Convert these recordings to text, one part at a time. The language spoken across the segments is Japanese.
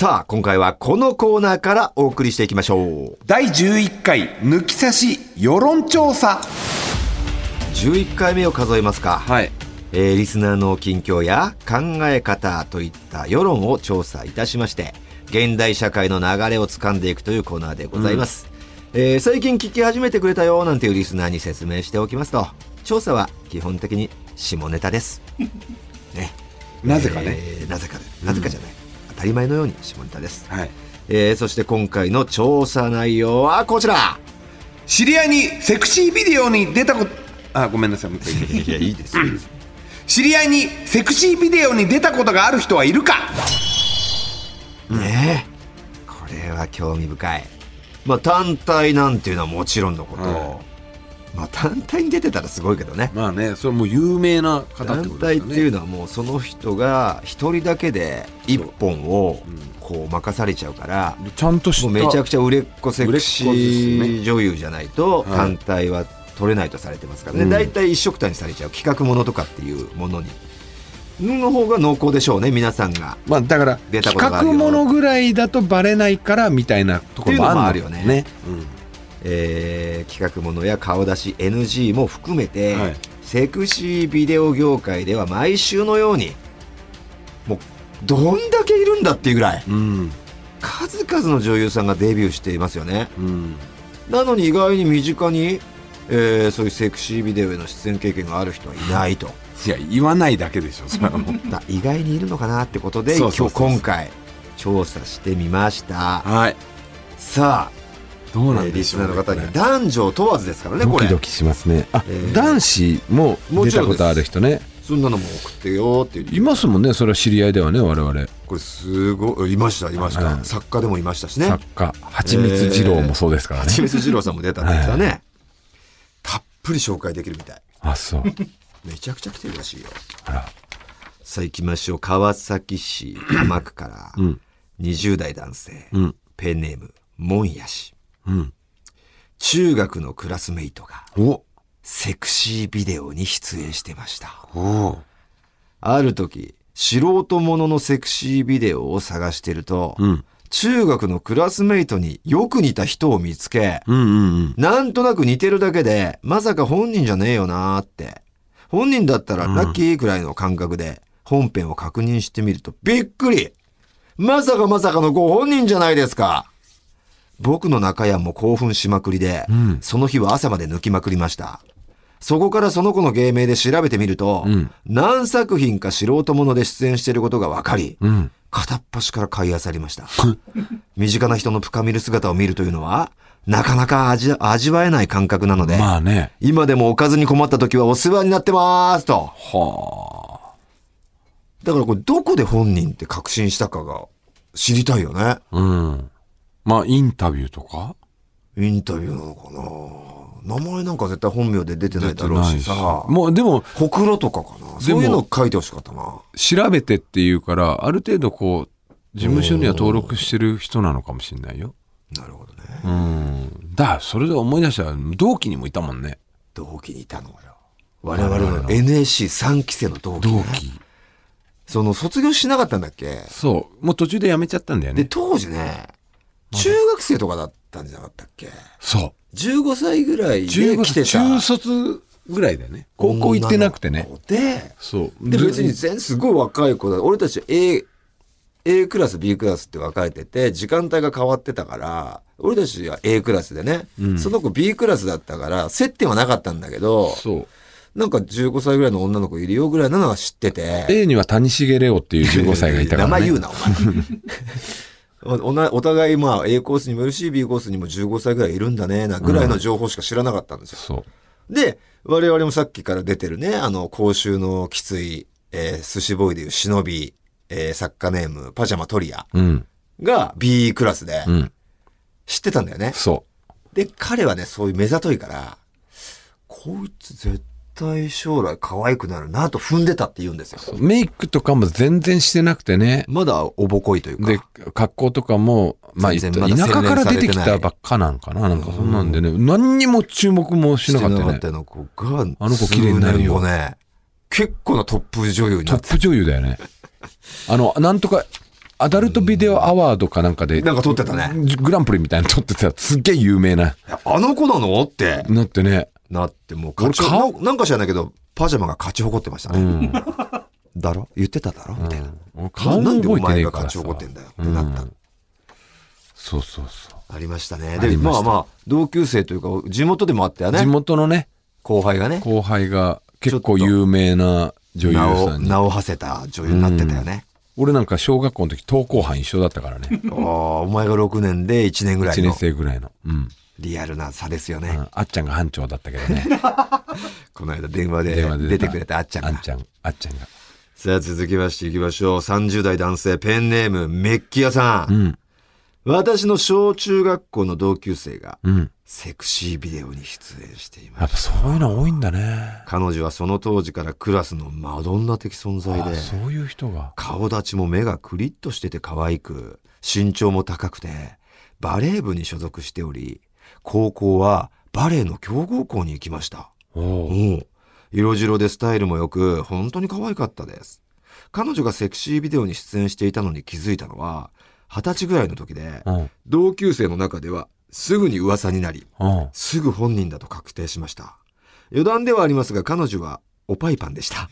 さあ、今回はこのコーナーからお送りしていきましょう。第11回抜き差し世論調査11回目を数えますか。はいえーリスナーの近況や考え方といった世論を調査いたしまして、現代社会の流れを掴んでいくというコーナーでございます。えー最近聞き始めてくれたよなんていうリスナーに説明しておきますと、調査は基本的に下ネタです。ね。なぜかねえーなぜか、なぜかじゃない。当たり前のように下ネタです。はい。えーそして今回の調査内容はこちら。知り合いにセクシービデオに出たことあごめんなさい。もう一回。いや、いいです。いいです知り合いにセクシービデオに出たことがある人はいるか？ねえ。これは興味深い。まあ単体なんていうのはもちろんのこと、はまあ単体に出てたらすごいけどね。まあねそれもう有名な方って単ことですかね。体っていうのはもうその人が一人だけで一本をこう任されちゃうからちゃんとしためちゃくちゃ売れっ子セクシー女優じゃないとはい単体は取れないとされてますからね、うん。大体一色単にされちゃう。企画ものとかっていうものに。の方が濃厚でしょうね皆さんが。まあだから出た企ことがあるよ画ものぐらいだとバレないからみたいなところもあるのっていうのもあるよねえー企画ものや顔出し NG も含めて、はい。セクシービデオ業界では毎週のようにもうどんだけいるんだっていうぐらいうん。数々の女優さんがデビューしていますよね。うん。なのに意外に身近に、えーそういうセクシービデオへの出演経験がある人はいないと。いや言わないだけでしょそれはもう。だ意外にいるのかなってことで今日今回調査してみました。はい。さあどうなえーリスんでしょうねナーの方に。男女問わずですからねこれ。ドキドキしますね。あ、えー。男子も出たことある人ね。そんなのも送ってよって言っていますもんねそれは知り合いではね我々。これすごいいましたいました、はい。作家でもいましたしね。作家。蜂蜜二郎もそうですからね、はちみつ二郎さんも出たんですよね、たっぷり紹介できるみたい。あそう。めちゃくちゃ来てるらしいよ。あら。さあ行きましょう。川崎市天区からうん。20代男性、うん。ペンネームもんやしうん。中学のクラスメイトがお。セクシービデオに出演してました。おある時素人もののセクシービデオを探してると、うん。中学のクラスメイトによく似た人を見つけ、うんうんうん。なんとなく似てるだけで、まさか本人じゃねえよなーって。本人だったらラッキーくらいの感覚で本編を確認してみるとびっくり。まさかまさかのご本人じゃないですか僕の中屋も興奮しまくりで、んその日は朝まで抜きまくりました。そこからその子の芸名で調べてみると、ん何作品か素人もので出演していることが分かり、うん片っ端から買い漁りました。身近な人の深みる姿を見るというのは、なかなか味味わえない感覚なので、まあね今でもおかずに困った時はお世話になってますと。はあだからこれどこで本人って確信したかが知りたいよね。うんまあインタビューとか？インタビューなのかな？名前なんか絶対本名で出てないだろうしさ。もうでもほくろとかかな？そういうの書いてほしかったな。調べてっていうからある程度こう事務所には登録してる人なのかもしれないよ。なるほどね。うん。だそれで思い出したら同期にもいたもんね。同期にいたのよ。我々の NSC3 期生の同期、ね。同期。その卒業しなかったんだっけ？そう。もう途中で辞めちゃったんだよで、ね当時ね、中学生とかだったんじゃなかったっけ？そう ?15 歳ぐらいで中来てた。中卒ぐらいだよね高校行ってなくてねで、そうで、別に全すごい若い子だ。俺たち A、A クラス、B クラスって分かれてて、時間帯が変わってたから、俺たちは A クラスでね、その子 B クラスだったから、接点はなかったんだけど、そうなんか15歳ぐらいの女の子いるよぐらいなのは知ってて。A には谷重レオっていう15歳がいたから、ね、名前言うな、お前。おなお互いまあ A コースにもいるし B コースにも15歳ぐらいいるんだねなぐらいの情報しか知らなかったんですよ。そう。で、我々もさっきから出てるね、あの、講習のきつい、えー寿司ボーイでいう忍び、えー作家ネーム、パジャマトリアうん。が B クラスでうん。知ってたんだよね。そで、彼はね、そういう目ざといから、こいつ絶対将来可愛くなるなと踏んでたって言うんですよ。う。メイクとかも全然してなくてね。まだおぼこいというか。で格好とかもまあ全田舎から出てきたばっかなんかな。なんかそんなんでね。何にも注目もしなかったよね。してなかったの子が、あの子綺麗になるよ。ね、結構なトップ女優になって。トップ女優だよね。あのなんとかアダルトビデオアワードかなんかで、なんか撮ってたね。グランプリみたいなの撮ってた、すっげえ有名な。あの子なのって。なってね。なって、もう勝ち、ななんか知らないけど、パジャマが勝ち誇ってましたね。うん。だろ？言ってただろ？みたいな。俺顔なんでお前が勝ち。誇ってんだよってなった。そうそうそう。ありましたね。あで、りまあまあ、同級生というか、地元でもあったよ地ね。元のね、後輩がね。後輩が結構有名な女優さんに。名を馳せた女優になってたよね。俺なんか小学校の時登校班一緒だったからね。ああ、お前が6年で1年ぐら1年いの生ぐらいの。うん。リアルな差ですよね。うんあっちゃんが班長だったけどね。この間電話で出てくれたあっちゃんが。あっちゃん、あっちゃんが。さあ続きましていきましょう。30代男性ペンネームメッキ屋さん。うん。私の小中学校の同級生がうん。セクシービデオに出演していまやっす。ぱそういうの多いんだね。彼女はその当時からクラスのマドンナ的存在で、あそういう人が。顔立ちも目がクリッとしてて可愛く、身長も高くて、バレー部に所属しており、高校はバレーの強豪校に行きました。おううん。色白でスタイルも良く、本当に可愛かったです。彼女がセクシービデオに出演していたのに気づいたのは、二十歳ぐらいの時で、うん。同級生の中ではすぐに噂になり、うん。すぐ本人だと確定しました。余談ではありますが、彼女はおパイパンでした。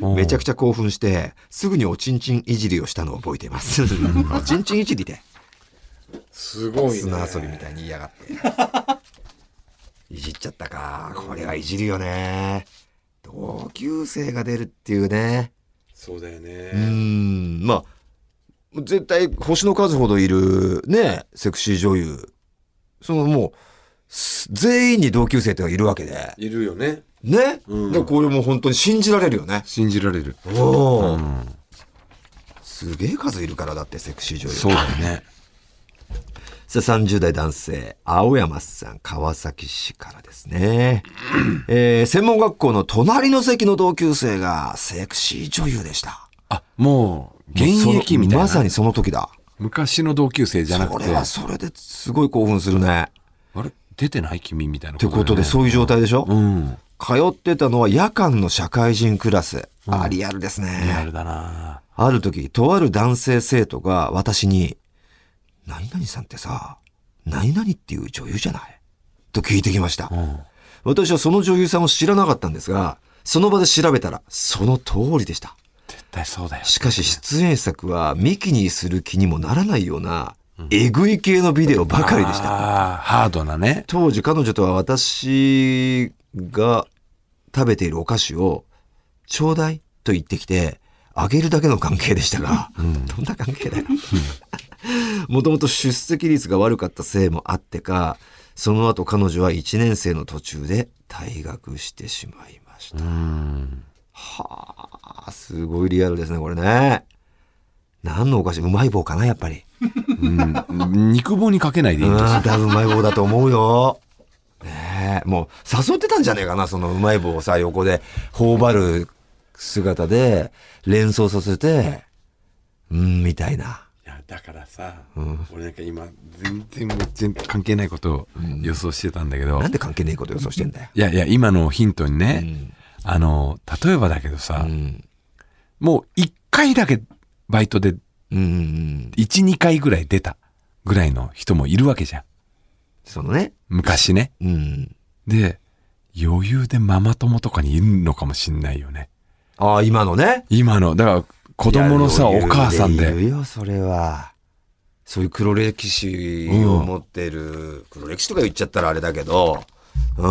めちゃくちちゃ興奮して、すぐにおちんちんいじりをしたのを覚えています。おちんちんいじりで。ゃすご砂遊びみたいに言いやがって。いじっちゃったか。これはいじるよね。同級生が出るっていうね。そうだようーね。ん。まあ、絶対星の数ほどいるね、セクシー女優。そのもう、す全員に同級生ってのがいるわけで。いるよね。ね？うんだからこれもう本当に信じられるよね。信じられる。おお、うん。すげえ数いるからだってセクシー女優。そうだよね。さあ、30代男性、青山さん、川崎市からですね。えー専門学校の隣の席の同級生がセクシー女優でした。あ、もう、現役みたいな。まさにその時だ。昔の同級生じゃなくて。それはそれですごい興奮するね。あれ？出てない君みたいなってことで、うそういう状態でしょ、うん。通ってたのは夜間の社会人クラス。あ、リアルですリアね。ルだなある時、とある男性生徒が私に、何々さんってさ、何々っていう女優じゃない？と聞いてきました。うん。私はその女優さんを知らなかったんですが、その場で調べたら、その通りでした。絶対そうだよ。しかし出演作は見にする気にもならないような、えぐい系のビデオばかりでした。ハードなね。当時彼女とは私が食べているお菓子を、ちょうだいと言ってきて、あげるだけの関係でしたが、どんな関係だよ。もともと出席率が悪かったせいもあってか、その後彼女は1年生の途中で退学してしまいました。うん。はあ、すごいリアルですね、これね。何のお菓子うまい棒かな、やっぱり。うん。肉棒にかけないでいいんですうん、多分うまい棒だと思うよ。ねえ、もう誘ってたんじゃねえかな、そのうまい棒をさ、横で頬張る姿で連想させて、うん、みたいな。だからさ、俺なんか今、全然関係ないことを予想してたんだけど、なんで関係ねえこと予想してんだよ。いやいや、今のヒントにうね、ん。あの、例えばだけどさ、うん。もう一回だけバイトでうんうん。一、二回ぐらい出たぐらいの人もいるわけじゃん。そのね。昔ね。うん。で、余裕でママ友とかにいるのかもしんないよね。ああ、今のね。今の、だから子供のさ、お母さんでい。るよ、それは。そういう黒歴史を持ってる、黒歴史とか言っちゃったらあれだけど、う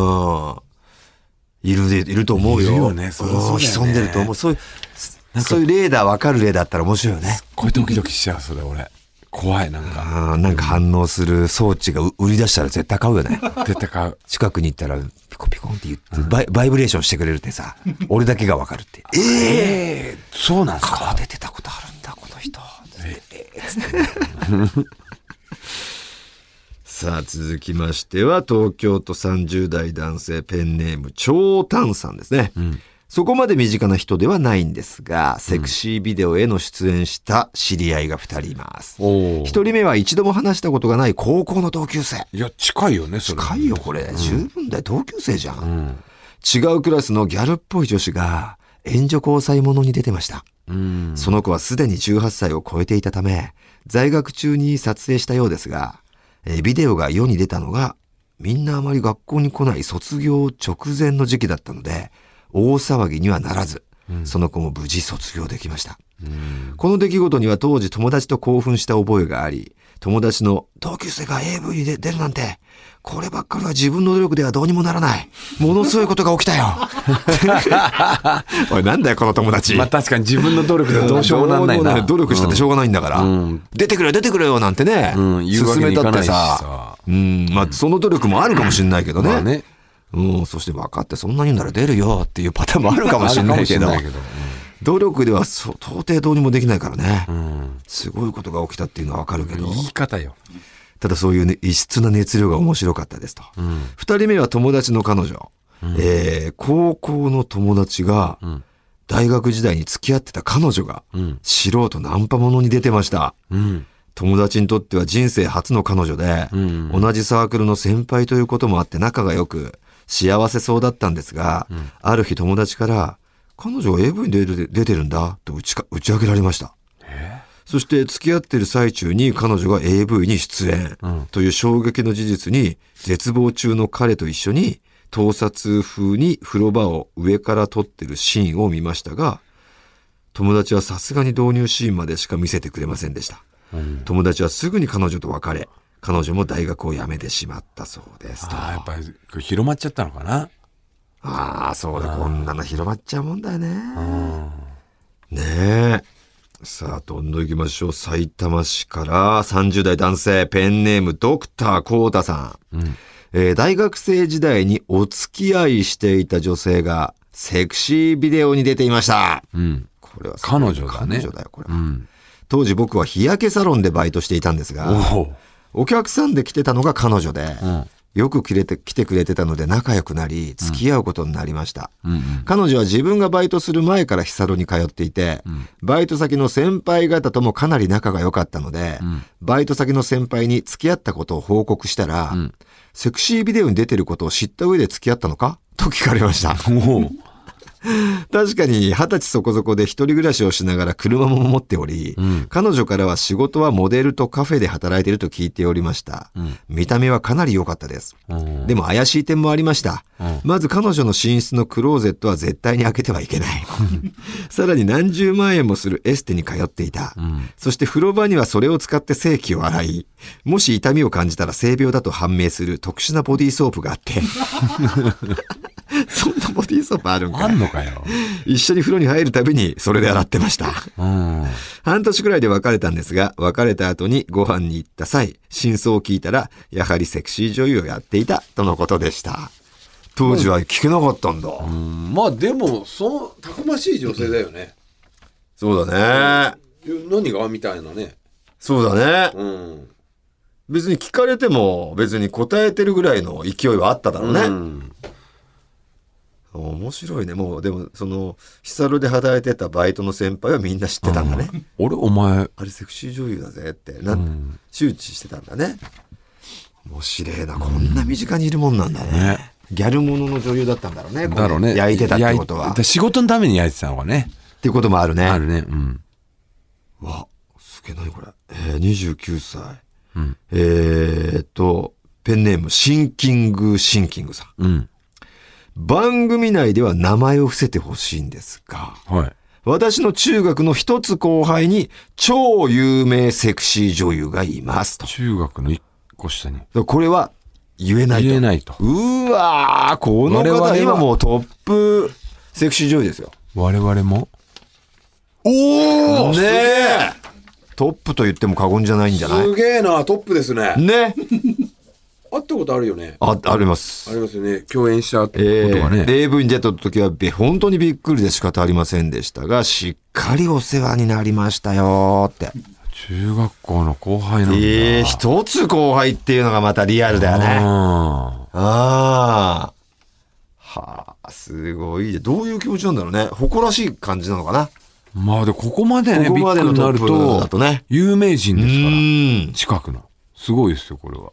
ん。いるで、いると思うよ。いるよねそそうね潜んでると思う。そういう、そういう例だ、わかる例だったら面白いよね。これドキドキしちゃう、それ俺。怖い、なんか。なんか反応する装置が売り出したら絶対買うよね。絶対買う。近くに行ったら、ピコピコンって言って、バイバイブレーションしてくれるってさ、俺だけがわかるって。ええええそうなんす顔か出てたことあるんだ、この人。ええさあ、続きましては、東京都30代男性ペンネーム、長丹さんですね。そこまで身近な人ではないんですが、セクシービデオへの出演した知り合いが2人います。おお。一人目は一度も話したことがない高校の同級生。いや、近いよね、それ。近いよ、これ。十分だよ、同級生じゃん。うん。違うクラスのギャルっぽい女子が援助交際者に出てました。うん。その子はすでに18歳を超えていたため、在学中に撮影したようですが、えービデオが世に出たのが、みんなあまり学校に来ない卒業直前の時期だったので、大騒ぎにはならず、その子も無事卒業できました。この出来事には当時友達と興奮した覚えがあり、友達の同級生が AV に出出るなんて、こればっかりは自分の努力ではどうにもならない。ものすごいことが起きたよ。おい、なんだよ、この友達。まあ確かに自分の努力ではどうしようもなんないな。努力したってしょうがないんだから。うん出てくれよ、出てくれよ、なんてね。うん勧めたってさ。うん、まあ、その努力もあるかもしれないけどね。まあね。うん、そして分かって、そんなに言うなら出るよっていうパターンもあるかもしれないけど。努力ではそう到底どうにもできないからね。うん。すごいことが起きたっていうのは分かるけど。言い方よ。ただそういうね、異質な熱量が面白かったですと。うん。二人目は友達の彼女。えー高校の友達が、ん大学時代に付き合ってた彼女が、うん。素人ナンパものに出てました。うん。友達にとっては人生初の彼女で、うん同じサークルの先輩ということもあって仲が良く、幸せそうだったんですが、ある日友達から、彼女は AV に出て出てるんだと打ちか打ち明けられました。そして付き合ってる最中に彼女が AV に出演うんという衝撃の事実に絶望中の彼と一緒に盗撮風に風呂場を上から撮ってるシーンを見ましたが、友達はさすがに導入シーンまでしか見せてくれませんでした。うん。友達はすぐに彼女と別れ、彼女も大学を辞めてしまったそうですと。ああ、やっぱり広まっちゃったのかな。ああ、そうだ、こんなの広まっちゃうもんだよね。うん。ねえ。さあ、どんどん行きましょう。埼玉市から30代男性、ペンネームドクターコウタさん。うん。えー大学生時代にお付き合いしていた女性がセクシービデオに出ていました。うん。これは彼女だね彼女だよ、これは。うん。当時僕は日焼けサロンでバイトしていたんですが、お客さんで来てたのが彼女で、うん。よく来れて来てくれてたので仲良くなり、付き合うことになりました。うん。彼女は自分がバイトする前からヒサロに通っていて、バイト先の先輩方ともかなり仲が良かったので、バイト先の先輩に付き合ったことを報告したら、んセクシービデオに出てることを知った上で付き合ったのか？と聞かれました。確かに二十歳そこそこで一人暮らしをしながら車も持っており、ん彼女からは仕事はモデルとカフェで働いていると聞いておりました。ん見た目はかなり良かったです。うんでも怪しい点もありました。うんまず彼女の寝室のクローゼットは絶対に開けてはいけない。さらに何十万円もするエステに通っていた。んそして風呂場にはそれを使って性器を洗い、もし痛みを感じたら性病だと判明する特殊なボディーソープがあって。そんなボディーソープあるんかあんのかよ。一緒に風呂に入るたびにそれで洗ってました。うん。半年くらいで別れたんですが、別れた後にご飯に行った際、真相を聞いたら、やはりセクシー女優をやっていたとのことでした。当時は聞けなかったんだ。うんまあでも、その、たくましい女性だよね。そうだね。何がみたいなね。そうだね。うん。別に聞かれても別に答えてるぐらいの勢いはあっただろうね。うん面白いね。もうでもその、ヒサロで働いてたバイトの先輩はみんな知ってたんだね。俺、お前、あれセクシー女優だぜって、なん、周知してたんだね。面白いな。こんな身近にいるもんなんだね。ねギャルものの女優だったんだろうね。こだろうね。焼いてたってことは。仕事のために焼いてたのがね。っていうこともあるね。あるね。うん。わ、すげえ何これ。えー、29歳。うん。えーっと、ペンネーム、シンキングシンキングさん。うん。番組内では名前を伏せてほしいんですが、はい。私の中学の一つ後輩に超有名セクシー女優がいますと。中学の一個下に。これは言えないと。言えないと。うわー、この方今もうトップセクシー女優ですよ。我々も？おねえトップと言っても過言じゃないんじゃない？げえな、トップですね。ね会ったことあるよね。あ、あります。ありますよね。共演したことえがね。ー、AV に出た時はべ本当にびっくりで仕方ありませんでしたが、しっかりお世話になりましたよって。中学校の後輩なんだ。ええ一つ後輩っていうのがまたリアルだよね。あああ。はあ、すごい。どういう気持ちなんだろうね。誇らしい感じなのかな。ーまあで、ここまでね、ここまでのビッグになると有名人うですから。近くの。すごいですよ、これは。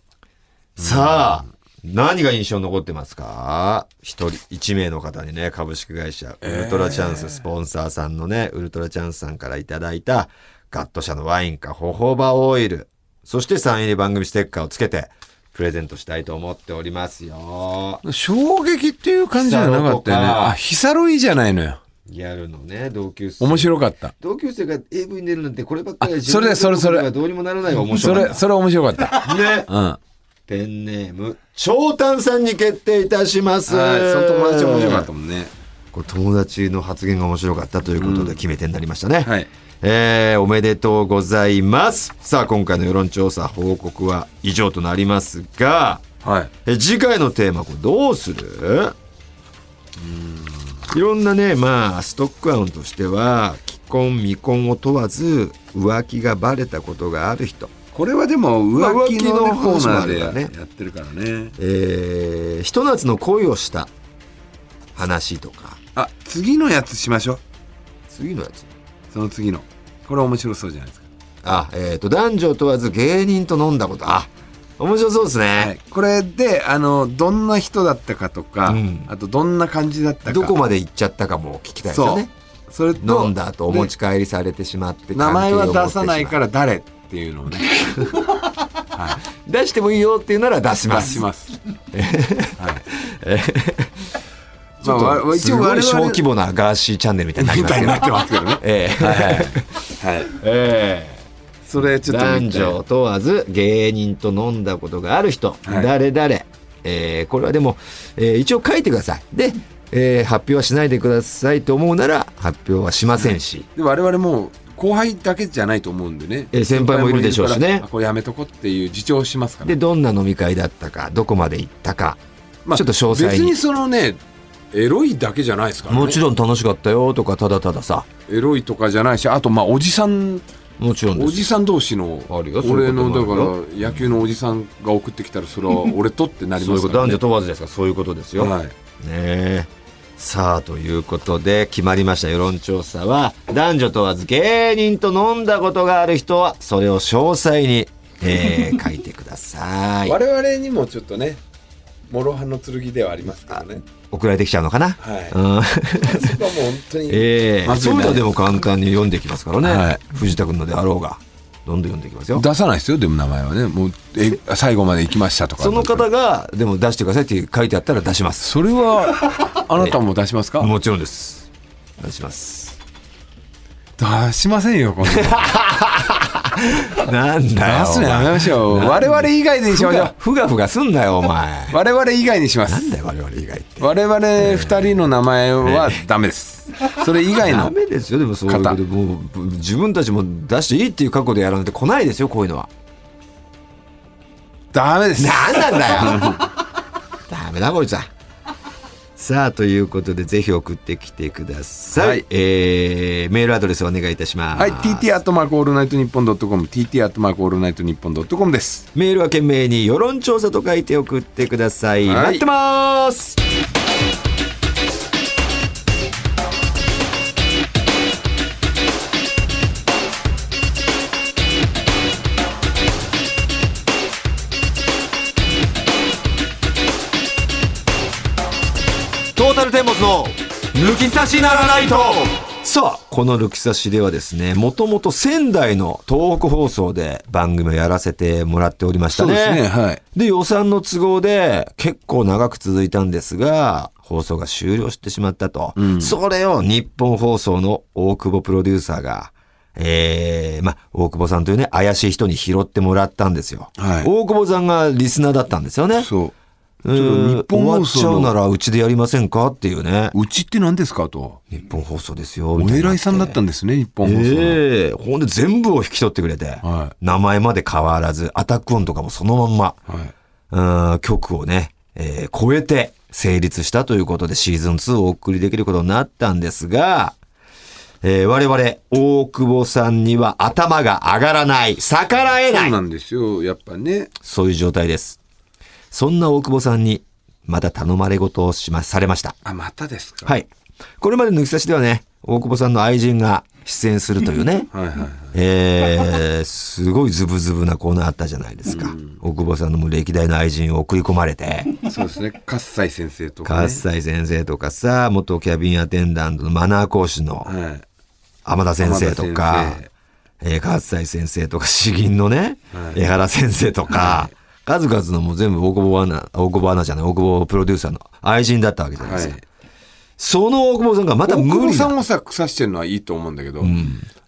さあ、何が印象に残ってますか？一人、一名の方にね、株式会社、ウルトラチャンス、スポンサーさんのね、ウルトラチャンスさんからいただいた、ガット社のワインか、ホホバオイル、そしてサイン入り番組ステッカーをつけて、プレゼントしたいと思っておりますよ。衝撃っていう感じじゃなかったよね。あ、ヒサロいいじゃないのよ。ギャルのね、同級生。面白かった。同級生が AV に出るなんてこればっかりはあそれそれそれどうにもならないわ面それ、白かった。それ面白かった。ね。うん。ペンネーム、長丹さんに決定いたします。はい、その友達面白かったもんね。これ友達の発言が面白かったということで決め手になりましたね。はい。えーおめでとうございます。さあ、今回の世論調査報告は以上となりますが、はい。え次回のテーマこれどうする？いろんなねまあストック案としては既婚未婚を問わず浮気がバレたことがある人、これはでも浮気の,、コーナーでやってるからね。えー、ひと夏の恋をした話とかあ、次のやつしましょう。次のやつ？その次の。これ面白そうじゃないですか。あえっ、と男女問わず芸人と飲んだことあ面白そうですね、はい。これで、あの、どんな人だったかとか、うんあとどんな感じだったか。どこまで行っちゃったかも聞きたいですよねそれと、飲んだ後お持ち帰りされてしまって名前は出さないらから誰？っていうのをね、出してもいいよっていうなら出します。出します。はい。まあ一応我々小規模なガーシーチャンネルみたいになりますけどってますけどね。ええ。はい。えそれちょっと男女問わず芸人と飲んだことがある人、はい。誰々、えーこれはでも、えー一応書いてください。で、えー発表はしないでくださいと思うなら発表はしませんし、で我々も後輩だけじゃないと思うんでね、えー先輩もいるでしょうしね。これやめとこっていう自重しますから。でどんな飲み会だったかどこまで行ったか、まあちょっと詳細に。別にそのねエロいだけじゃないですからね。もちろん楽しかったよとかただたださ。エロいとかじゃないしあとまあおじさん。もちろんおじさん同士の俺のだから野球のおじさんが送ってきたらそれは俺とってなりそういうこと男ますから、ね、女問わずですからそういうことですよ、はい。ねえさあということで決まりました。世論調査は男女問わず芸人と飲んだことがある人はそれを詳細に、えー 書いてください。我々にもちょっとね諸刃の剣ではありますけどね。送られてきちゃうのかな、はい。うん。そこはもう本当に、ええまずいねそういうのでも簡単に読んできますからね、はい。藤田君のであろうがどんどん読んできますよ。出さないですよでも名前はね。もうえ 最後まで行きましたとか。その方がでも出してくださいって書いてあったら出します。それはあなたも出しますか？もちろんです。出します。出しませんよこんなの なんだよ出すのやめましょう。我々以外でにしましょう。ふがふがすんなよお前。我々以外にします。なんだよ我々以外って。我々二人の名前はダメです。それ以外 ダのメですよでもそういうことでもう自分たちも出していいっていう覚悟でやらないと来ないですよこういうのは。ダメです。なんなんだよ。ダメだこいつはさあということでぜひ送ってきてください、はい。えーメールアドレスお願いいたします。はい TT アットマークオールナイトニッポンドットコム TT アットマークオールナイトニッポンドットコムです。メールは件名に世論調査と書いて送ってください、はい。待ってますルテンボスの抜き差しならないと。さあこの抜き差しではですねもともと仙台の東北放送で番組をやらせてもらっておりましたね。そうですねはい。で予算の都合で結構長く続いたんですが放送が終了してしまったと、それを日本放送の大久保プロデューサーがえー、まあ、大久保さんというね、怪しい人に拾ってもらったんですよ。はい。大久保さんがリスナーだったんですよね。そううちょっと日本終わ放送っちゃうなのらうちでやりませんかっていうね。うちって何ですかと。日本放送ですよ。お偉いさんだったんですね日本放送の、ええ。ほんで全部を引き取ってくれて、は名前まで変わらず、アタック音とかもそのまんま、はい。うん曲をね、えー超えて成立したということでシーズン2をお送りできることになったんですが、えー我々、大久保さんには頭が上がらない、逆らえない、そうなんですよ。やっぱね。そういう状態です。そんな大久保さんに、また頼まれ事をしま、されました。あまたですか？はい。これまで抜き差しではね、大久保さんの愛人が、出演するというね、はいはいはい。えー、すごいズブズブなコーナーあったじゃないですか。大久保さんのもう歴代の愛人を送り込まれて、そうですね。喝采先生とか、ね。喝采先生とかさ、元キャビンアテンダントのマナー講師のはい。天田先生と天か田先、えー、喝采先生とか、詩吟のね、はい江原先生とか、数々のもう全部大久保アナ、大久保アナじゃない、大久保プロデューサーの愛人だったわけじゃないですか。はい。その大久保さんがまた大久保無理な。さんをさ、腐してるのはいいと思うんだけど、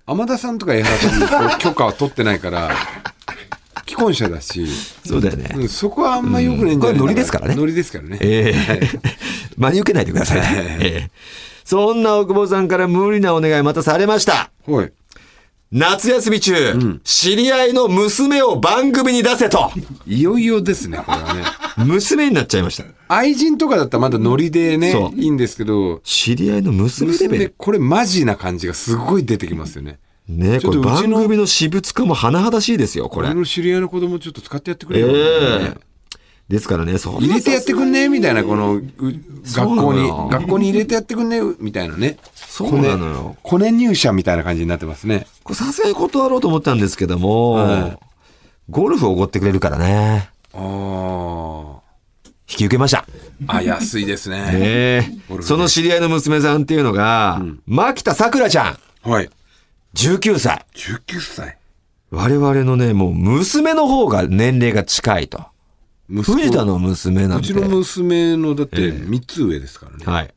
天田さんとか江原さんに許可を取ってないから、既婚者だし、そうだよね。うんそこはあんま良くないんじゃないこれノリですからねノリですからね。ええ 真に受けないでくださいね。ええそんな大久保さんから無理なお願いまたされました。はい。夏休み中、知り合いの娘を番組に出せと。いよいよですね、これはね。娘になっちゃいました。愛人とかだったらまだノリでね、いいんですけど、知り合いの娘レベ娘、ル。これマジな感じがすごい出てきますよね。ねこれ番組の私物化も甚だしいですよ、これ俺。の知り合いの子供ちょっと使ってやってくれえよ。えですからね、入れてやってくんねみたいな、この、学校に学校に入れてやってくんねみたいなね。そうなのよ。コネ入社みたいな感じになってますね。これさすがに断ろうと思ったんですけども、はいゴルフをおごってくれるからね、ああ。引き受けました。あ、安いですね。ええその知り合いの娘さんっていうのが、牧田さくらちゃん、はい。19歳。19歳。我々のね、もう娘の方が年齢が近いと。藤田の娘なんて。うちの娘のだって3つ上ですからね。はい。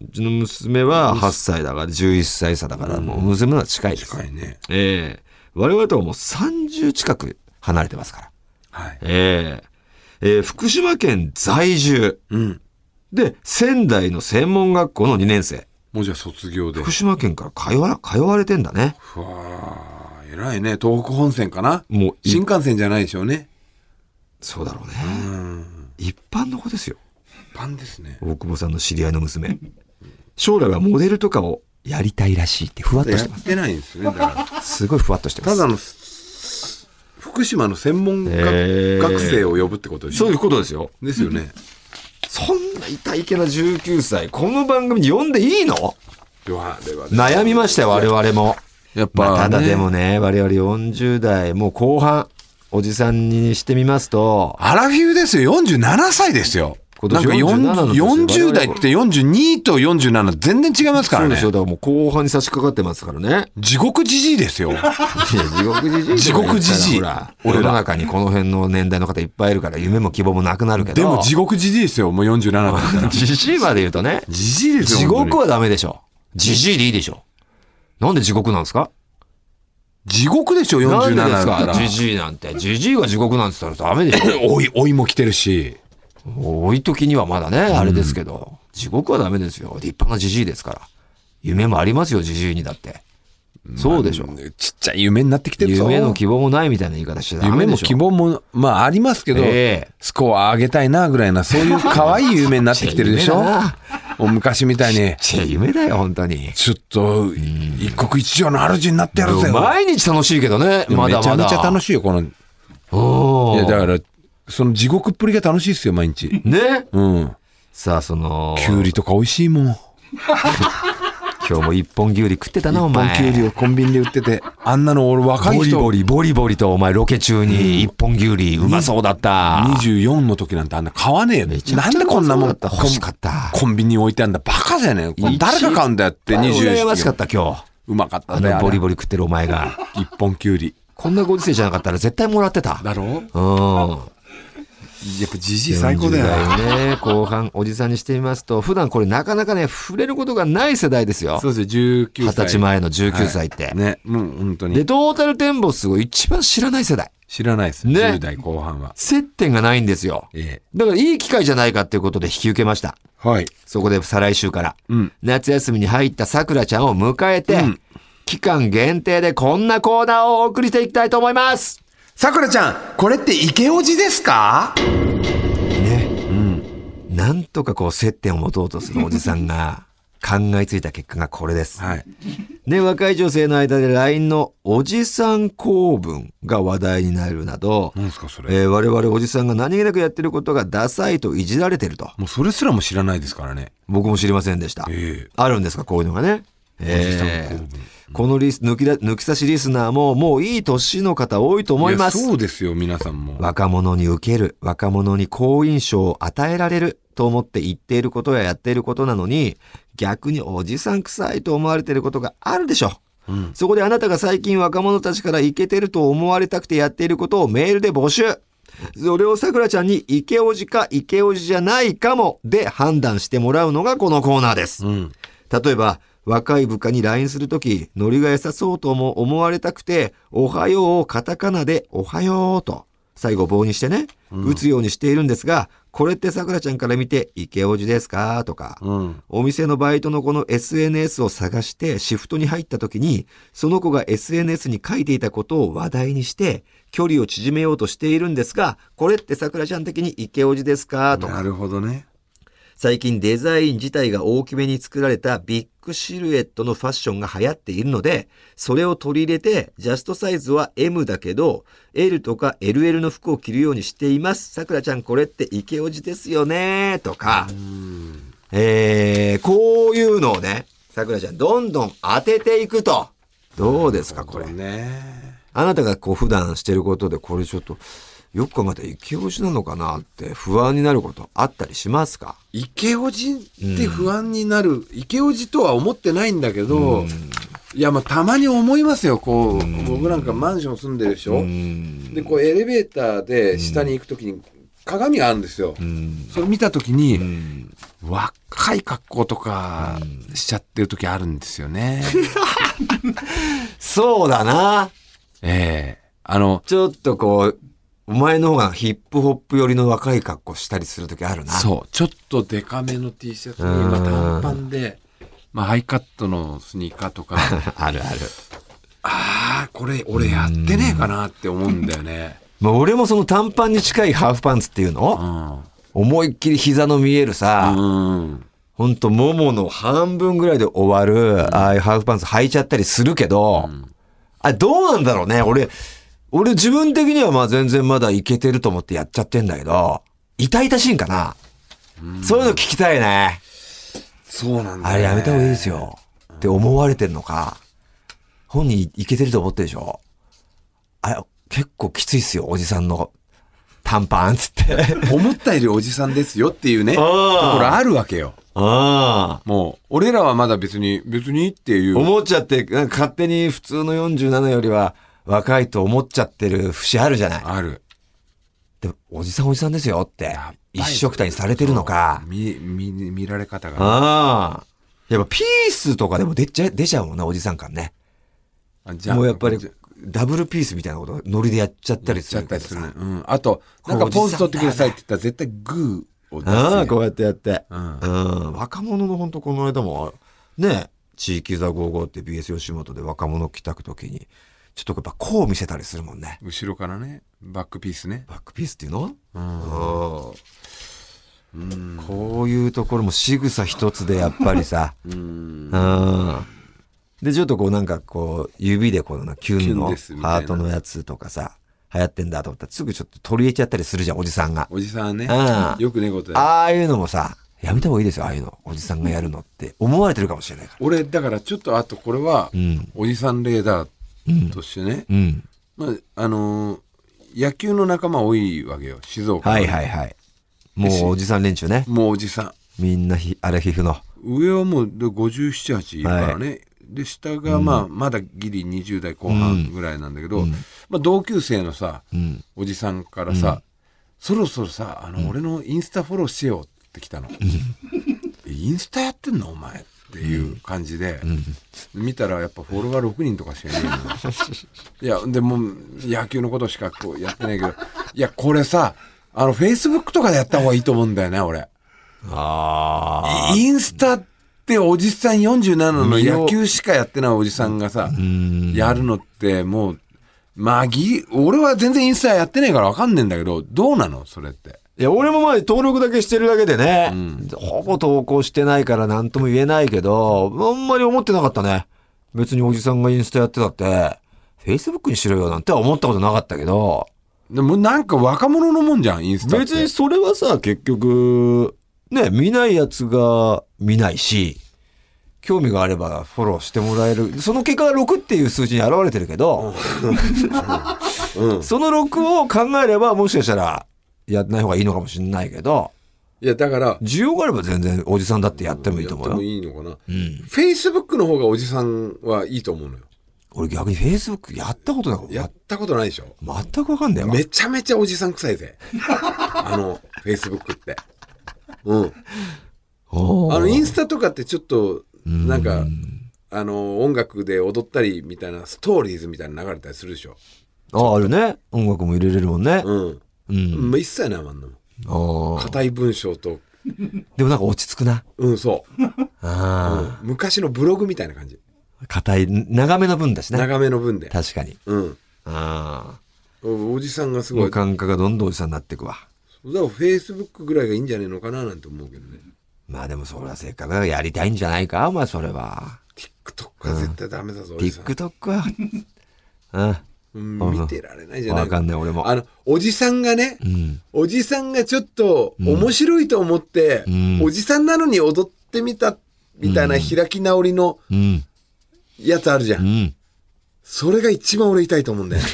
うちの娘は8歳だから、11歳差だから、もう娘の方が近いです。近いね。ええ我々とはもう30近く離れてますから。はい。ええええ福島県在住。うん。で、仙台の専門学校の2年生。もうじゃあ卒業で。福島県から通わ、通われてんだね。ふわー、偉いね。東北本線かな？もうい新幹線じゃないでしょうね。そうだろうね。うん。一般の子ですよ。パンですね。大久保さんの知り合いの娘。将来はモデルとかをやりたいらしいってふわっとやしてます。ってないんですよね。だから。すごいふわっとしてます。ただの、福島の専門学,、生を呼ぶってことでしょ？そういうことですよ。ですよね。そんな痛いけな19歳、この番組に呼んでいいの？悩みましたよ、我々も。やっぱ、まあ、ただねでもね、我々40代、もう後半、おじさんにしてみますと、アラフィフですよ。47歳ですよ。今年なんか47の年40代って42と47全然違いますからねそうです。よ。だからもう後半に差し掛かってますからね。地獄じじいですよ。いや地獄じじい地獄じじい俺の中にこの辺の年代の方いっぱいいるから、夢も希望もなくなるけど。でも地獄じじいですよ。もう47だったら。じじいまで言うとね、じじいですよ。地獄はダメでしょ。じじいでいいでしょ。なんで地獄なんですか？地獄でしょ、47なんでです。か？じじいなんて。じじいが地獄なんて言ったらダメでしょ。おい、おいも来てるし。多い時にはまだね、あれですけど、地獄はダメですよ。立派なじじいですから。夢もありますよ、じじいにだって。そうでしょ。ちっちゃい夢になってきてるぞ。夢の希望もないみたいな言い方しちゃダメでしょ。夢も希望も、まあありますけど、ええスコア上げたいなぐらいな、そういう可愛い夢になってきてるでしょ 夢だなお昔みたいに、いや夢だよ、本当に。ちょっと、一国一城の主になってやるぜ。毎日楽しいけどね、まだまだ。めちゃめちゃ楽しい。しいよ、この。いや、だから、その地獄っぷりが楽しいですよ、毎日。ねうん。さあ、その、きゅうりとか美味しいもん。今日も一本牛り食ってたな、お前。きゅうりをコンビニで売ってて、あんなの俺若い人、ボリボリ、ボリボリとお前ロケ中に一本牛りうまそうだった。24の時なんてあんな買わねえよ。なんでこんなもん欲しかったコンビニに置いてあんだ。バカじゃねえよ。これ誰が買うんだよって24羨ましか24った今日。うまかったあね。のボリボリ。リ食ってるお前が。一本きゅうり。こんなご時世じゃなかったら絶対もらってた。だろうん。やっぱじじい最高だよ。40代ね、後半おじさんにしてみますと、普段これなかなかね、触れることがない世代ですよ。そうですよ、19歳。二十歳前の19歳って。ね、うん、本当で、に。トータルテンボスを一番知らない世代。知らないです。ね10代後半は。接点がないんですよ。えだからいい機会じゃないかっていうことで引き受けました。え。はい。そこで再来週から。うん。夏休みに入ったさくらちゃんを迎えて、うん期間限定でこんなコーナーをお送りしていきたいと思います。さくらちゃん、これって池おじですか？ね。なんとかこう接点を持とうとするおじさんが考えついた結果がこれです。はい。ね、若い女性の間で LINE のおじさん公文が話題になるなど、何ですか、それ？えー我々おじさんが何気なくやってることがダサいといじられてると。もうそれすらも知らないですからね。僕も知りませんでした。ええ。あるんですか、こういうのがね。おじさん文このリス抜きだ抜き差しリスナーももういい年の方多いと思います。やそうですよ、皆さんも。若者に受ける、若者に好印象を与えられると思って言っていることややっていることなのに、逆におじさん臭いと思われていることがあるでしょ。うんそこであなたが最近若者たちからイケてると思われたくてやっていることをメールで募集。それをさくらちゃんにイケオジかイケオジじゃないかもで判断してもらうのがこのコーナーです。うん。例えば、若い部下に LINE するとき、ノリが良さそうとも思われたくて、おはようをカタカナでおはようと、最後棒にしてね、打つようにしているんですが、これってさくらちゃんから見て、イケオジですか？とか、うん。お店のバイトの子の SNS を探してシフトに入った時に、その子が SNS に書いていたことを話題にして、距離を縮めようとしているんですが、これってさくらちゃん的にイケオジですか？とかな、るほどね。最近デザイン自体が大きめに作られたビッグシルエットのファッションが流行っているので、それを取り入れて、ジャストサイズは M だけど、L とか LL の服を着るようにしています。さくらちゃんこれってイケオジですよね？とか、えー、こういうのをね、さくらちゃんどんどん当てていくと。どうですかこれ。ね。あなたがこう普段してることでこれちょっと、よく考えたらイケオジなのかなって不安になることあったりしますか？イケオジって不安になる。イケオジとは思ってないんだけど、いや、まあ、たまに思いますよ。こう、僕なんかマンション住んでるでしょ？で、こう、エレベーターで下に行くときに鏡があるんですよ。それ見たときに、若い格好とかしちゃってるときあるんですよね。そうだな。ええあの、ちょっとこう、お前の方がヒップホップ寄りの若い格好したりするときあるな。そう、ちょっとデカめの T シャツに、まあ、短パンで、まあ、ハイカットのスニーカーとか、あるある。ああ、これ俺やってねえかなって思うんだよね。まあ俺もその短パンに近いハーフパンツっていうの、思いっきり膝の見えるさ、うん。ほんとももの半分ぐらいで終わる、ああいうハーフパンツ履いちゃったりするけど、あどうなんだろうね。俺、俺自分的にはまあ全然まだいけてると思ってやっちゃってんだけど、痛々しいんかな。そういうの聞きたいね。そうなんだ、あれやめた方がいいですよ。って思われてんのか。本人いけてると思ってるでしょ。あ、結構きついっすよ、おじさんの短パンつって。思ったよりおじさんですよっていうね、ところあるわけよ。あもう、俺らはまだ別に、別にっていう。あ。思っちゃって、勝手に普通の47よりは若いと思っちゃってる節あるじゃない。ある。でも、おじさんおじさんですよって一緒くたにされてるのか。見、見、見られ方が。ああ。やっぱピースとかでも出ちゃ、出ちゃうもんな、おじさん感ね。あじもうやっぱりダブルピースみたいなこと、ノリでやっちゃったりすやっるけどさちゃったりするね。うん。あと、なんかポーズ取ってくださいって言ったら絶対グーを出すよ。ああ、こうやってやって。ううんん。若者の本当この間も、ね、地域座55って BS 吉本で若者来たく時に、ちょっとやっぱこう見せたりするもんね。後ろからね、バックピースね。バックピースっていうの？うん。うんこういうところも仕草一つでやっぱりさ、うん。うん。で、ちょっとこうなんかこう、指でこのな、キュンのハートのやつとかさ、流行ってんだと思ったらすぐちょっと取り入れちゃったりするじゃん、おじさんが。おじさんはねうん、よく寝言で。ああいうのもさ、やめた方がいいですよ、ああいうの。おじさんがやるのって。思われてるかもしれないから。俺、だからちょっとあとこれは、うん。おじさんレーダーとしてね、うん。まあ、あのー野球の仲間多いわけよ、静岡。はいはいはい。もうおじさん連中ね。もうおじさみんなひ、あれ皮膚の。ん。上はもうで57、8いるからね。で、下がまあ、まだギリ20代後半ぐらいなんだけど、まあ、同級生のさ、うん。おじさんからさ、そろそろさ、あの、俺のインスタフォローしてよって来たの。えインスタやってんのお前っていう感じで、見たらやっぱフォロワー6人とかしかいない いや、でも野球のことしかこうやってないけど、いや、これさ、あの、フェイスブックとかでやった方がいいと思うんだよね、俺。あインスタっておじさん47の野球しかやってないおじさんがさ、やるのってもう、まあ、ぎ、俺は全然インスタやってないからわかんねえんだけど、どうなの？それって。いや、俺もまあ登録だけしてるだけでね、ほぼ投稿してないから何とも言えないけど、あんまり思ってなかったね。別におじさんがインスタやってたって、Facebook にしろよなんては思ったことなかったけど、でもなんか若者のもんじゃん、インスタって。別にそれはさ、結局、ね、見ないやつが見ないし、興味があればフォローしてもらえる。その結果が6っていう数字に現れてるけど、うん。その6を考えればもしかしたらやってない方がいいのかもしれないけど、いや、だから、需要があれば全然おじさんだってやってもいいと思うやってもよ。いいのかな。うん。フェイスブックの方がおじさんはいいと思うのよ。俺逆に Facebook やったことないやったことないでしょ。ま全くわかんないわ。めちゃめちゃおじさん臭いぜ。あの、フェイスブックって。うん。あの、インスタとかってちょっと、なんか、あの、音楽で踊ったりみたいな、ストーリーズみたいなの流れたりするでしょ。ああるね。音楽も入れれるもんね。うん。うん。まあ、一切ないもんな。硬い文章と、でもなんか落ち着くな。うん、そう。あ昔のブログみたいな感じ。あ。硬い、長めの分だしな。長めの文で。確かに。うん。ああ。おおじさんがすごい。感覚がどんどんおじさんになっていくわ。らフェイスブックぐらいがいいんじゃねえのかななんて思うけどね。まあでもそれはせっかくやりたいんじゃないかお前それは。TikTok は絶対ダメだぞ、おじさん。TikTok は。うん。見てられないじゃないわかんない俺もあの、おじさんがね、うん。おじさんがちょっと面白いと思って、うんおじさんなのに踊ってみた、みたいな開き直りのうん。やつあるじゃ。うんん。それが一番俺痛いと思うんだよ。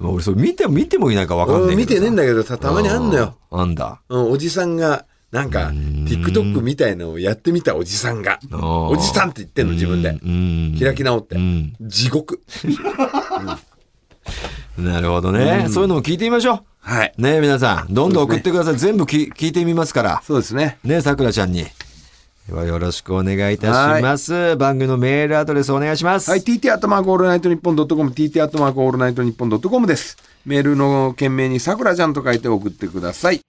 俺それ見ても見てもいないかわかんない俺見てねえんだけどさ、たまにあんのよ。。あんだ。うん、おじさんが、なんか、TikTok みたいのをやってみたおじさんが。おおじさんって言ってんの、自分でう。ん。開き直ってう。ん。地獄。なるほどね。そういうのも聞いてみましょはい。う。ね皆さん、どんどん送ってください。全部き聞いてみますから。そうですね。ねさくらちゃんに。ではよろしくお願いいたします。番組のメールアドレスお願いします。はい、TT アットマークオールナイトニッポンドットコム、TT アットマークオールナイトニッポンドットコムです。メールの件名にさくらちゃんと書いて送ってください。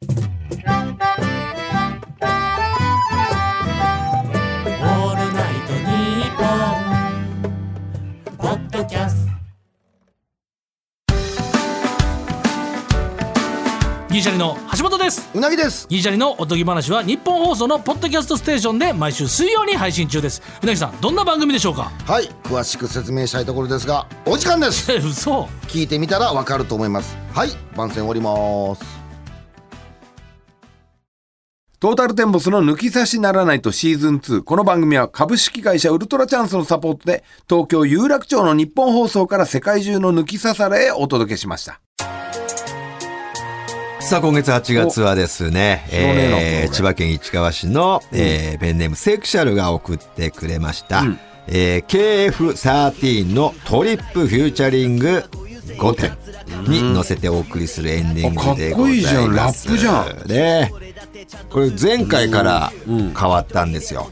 ギリシャリの橋本です。うなぎです。ギリシャリのおとぎ話は日本放送のポッドキャストステーションで毎週水曜に配信中です。うなぎさんどんな番組でしょうか？はい詳しく説明したいところですがお時間ですえ嘘。聞いてみたらわかると思います。はい番宣終わります。トータルテンボスの抜き差しならないとシーズン2。この番組は株式会社ウルトラチャンスのサポートで東京有楽町の日本放送から世界中の抜き差されへお届けしました。さあ、今月8月はですね、えー千葉県市川市の、えーペンネームセクシャルが送ってくれました。えー KF13 のトリップフューチャリング5点に乗せてお送りするエンディングでございます。あかっこいいじゃん。ラップじゃん。ね。これ前回から変わったんですよ。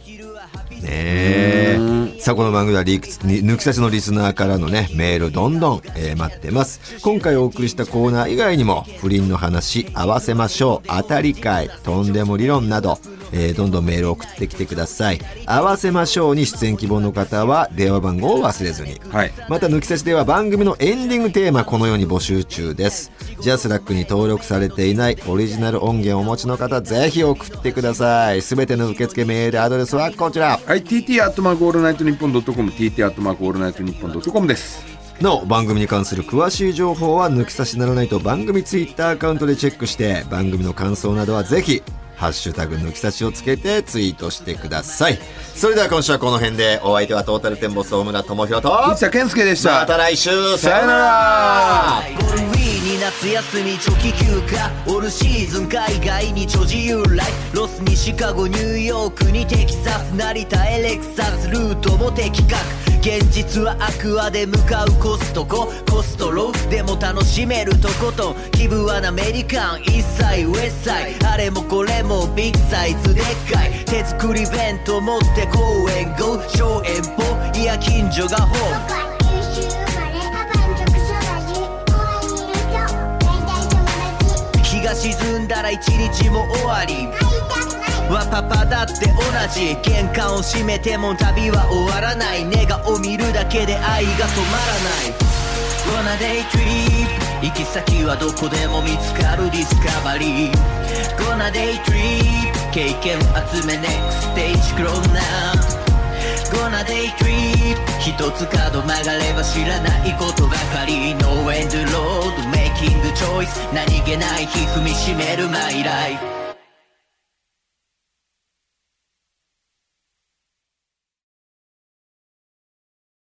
ねえ。さあ、この番組はリク抜き差しのリスナーからのね、メールどんどん、えー待ってます。今回お送りしたコーナー以外にも、不倫の話、合わせましょう、当たり会、とんでも理論など、えーどんどんメールを送ってきてください。合わせましょうに出演希望の方は、電話番号を忘れずに。はい。また抜き差しでは番組のエンディングテーマこのように募集中ですジャスラックに登録されていないオリジナル音源をお持ちの方ぜひ送ってくださいすべての受付メールアドレスはこちらはい、TT アットマークオールナイトニッポンドットコム、TT アットマークオールナイトニッポンドットコムです。なお番組に関する詳しい情報は抜き差しならないと番組ツイッターアカウントでチェックして番組の感想などはぜひハッシュタグ抜き差しをつけてツイートしてくださいそれでは今週はこの辺でお相手はトータルテンボス大村智広と内田健介でした。また来週さよならゴールウィーに夏休み長期休暇オールシーズン海外に超自由ライフロスにシカゴニューヨークにテキサス成田エレクサスルートも的確現実はアクアで向かうコストココストローでも楽しめるとことん気分はアメリカン一切ウエストサイあれもこれもビッグサイズでっかい手作り弁当持って公園 GO 小園舗いや近所がホーム。日が沈んだら一日も終わり。会いたくないはパパだって同じ。玄関を閉めても旅は終わらない。ネガを見るだけで愛が止まらない。Gonna day trip 行き先はどこでも見つかるディスカバリー Gonna day trip 経験集め next stage grow now Gonna day trip 一つ角曲がれば知らないことばかり No end road making choice 何気ない日踏みしめる my life